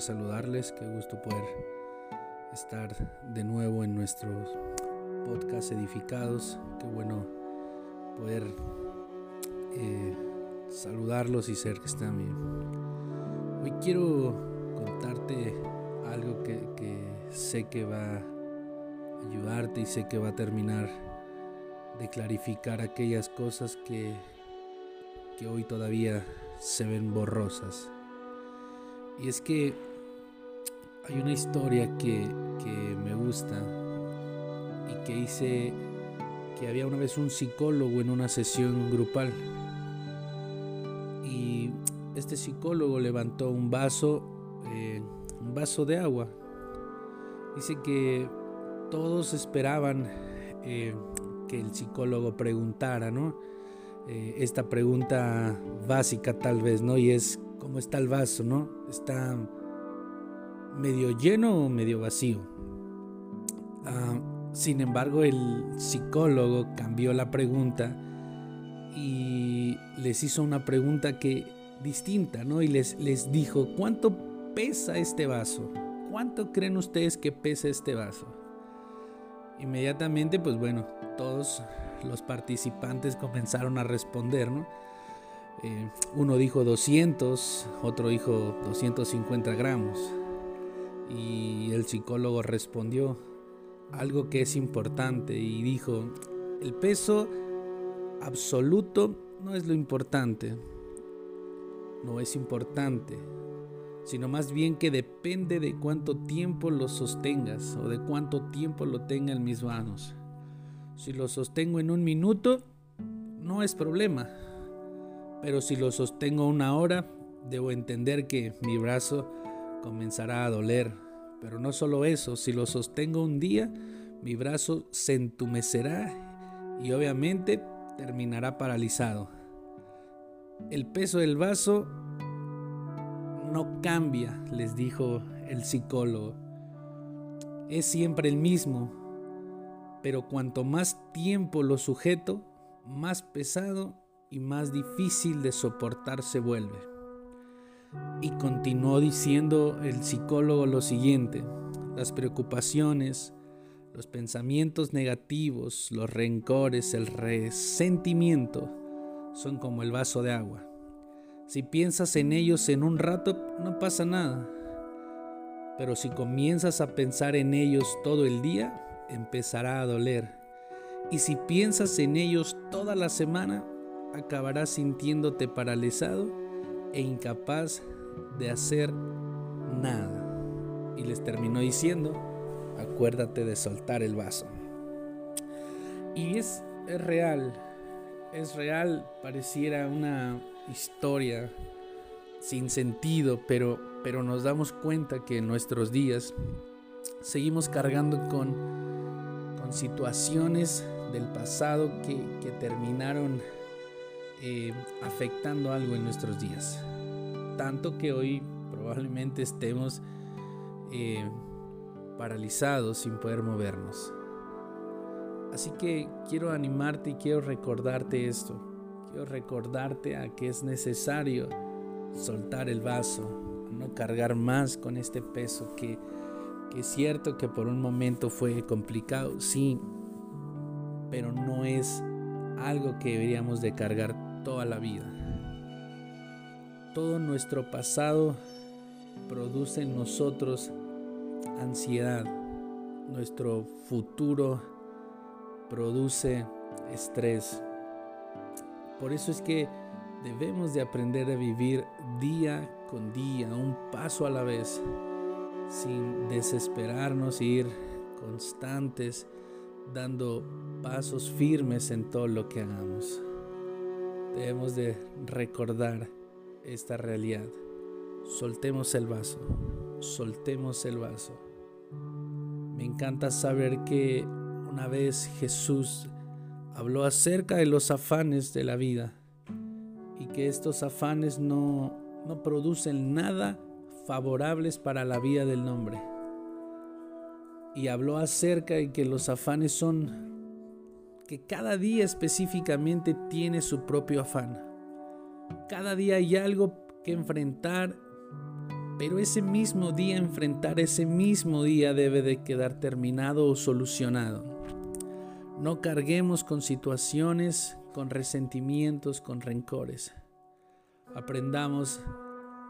saludarles, qué gusto poder estar de nuevo en nuestros podcasts edificados, qué bueno poder eh, saludarlos y ser que están bien. Hoy quiero contarte algo que, sé que va a ayudarte y sé que va a terminar de clarificar aquellas cosas que, que hoy todavía se ven borrosas. Y es que hay una historia que, que me gusta y que hice que había una vez un psicólogo en una sesión grupal. Y este psicólogo levantó un vaso, eh, un vaso de agua. Dice que todos esperaban eh, que el psicólogo preguntara, ¿no? Eh, esta pregunta básica tal vez, ¿no? Y es, ¿cómo está el vaso, ¿no? ¿Está medio lleno o medio vacío? Ah, sin embargo, el psicólogo cambió la pregunta y les hizo una pregunta que distinta, ¿no? Y les, les dijo, ¿cuánto pesa este vaso? ¿Cuánto creen ustedes que pesa este vaso? Inmediatamente, pues bueno, todos los participantes comenzaron a responder, ¿no? Eh, uno dijo 200, otro dijo 250 gramos. Y el psicólogo respondió algo que es importante y dijo, el peso absoluto no es lo importante, no es importante, sino más bien que depende de cuánto tiempo lo sostengas o de cuánto tiempo lo tenga en mis manos. Si lo sostengo en un minuto, no es problema. Pero si lo sostengo una hora, debo entender que mi brazo comenzará a doler. Pero no solo eso, si lo sostengo un día, mi brazo se entumecerá y obviamente terminará paralizado. El peso del vaso no cambia, les dijo el psicólogo. Es siempre el mismo, pero cuanto más tiempo lo sujeto, más pesado y más difícil de soportar se vuelve. Y continuó diciendo el psicólogo lo siguiente, las preocupaciones, los pensamientos negativos, los rencores, el resentimiento son como el vaso de agua. Si piensas en ellos en un rato, no pasa nada. Pero si comienzas a pensar en ellos todo el día, empezará a doler. Y si piensas en ellos toda la semana, acabarás sintiéndote paralizado e incapaz de hacer nada. Y les terminó diciendo, acuérdate de soltar el vaso. Y es, es real, es real, pareciera una historia sin sentido, pero, pero nos damos cuenta que en nuestros días seguimos cargando con, con situaciones del pasado que, terminaron eh, afectando algo en nuestros días. Tanto que hoy probablemente estemos eh, paralizados sin poder movernos. Así que quiero animarte y quiero recordarte esto. Quiero recordarte a que es necesario soltar el vaso, no cargar más con este peso que es cierto que por un momento fue complicado, sí, pero no es algo que deberíamos de cargar toda la vida. Todo nuestro pasado produce en nosotros ansiedad. Nuestro futuro produce estrés. Por eso es que debemos de aprender a vivir día con día, un paso a la vez sin desesperarnos, ir constantes, dando pasos firmes en todo lo que hagamos. Debemos de recordar esta realidad. Soltemos el vaso, soltemos el vaso. Me encanta saber que una vez Jesús habló acerca de los afanes de la vida y que estos afanes no, no producen nada favorables para la vida del nombre. Y habló acerca de que los afanes son que cada día específicamente tiene su propio afán. Cada día hay algo que enfrentar Pero ese mismo día, enfrentar ese mismo día debe de quedar terminado o solucionado. No carguemos con situaciones, con resentimientos, con rencores. Aprendamos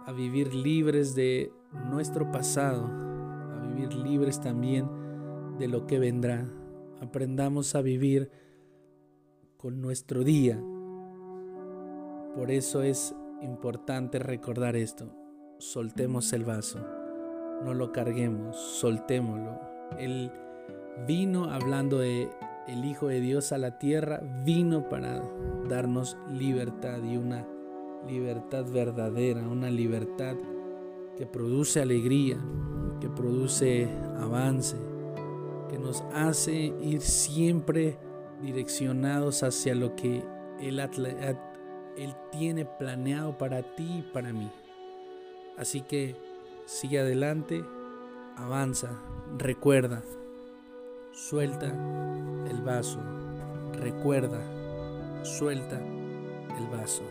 a vivir libres de nuestro pasado, a vivir libres también de lo que vendrá. Aprendamos a vivir con nuestro día. Por eso es importante recordar esto. Soltemos el vaso, no lo carguemos, soltémoslo. Él vino hablando de el Hijo de Dios a la tierra, vino para darnos libertad y una libertad verdadera, una libertad que produce alegría, que produce avance, que nos hace ir siempre direccionados hacia lo que Él, tiene planeado para ti y para mí. Así que sigue adelante, avanza, recuerda, suelta el vaso, recuerda, suelta el vaso.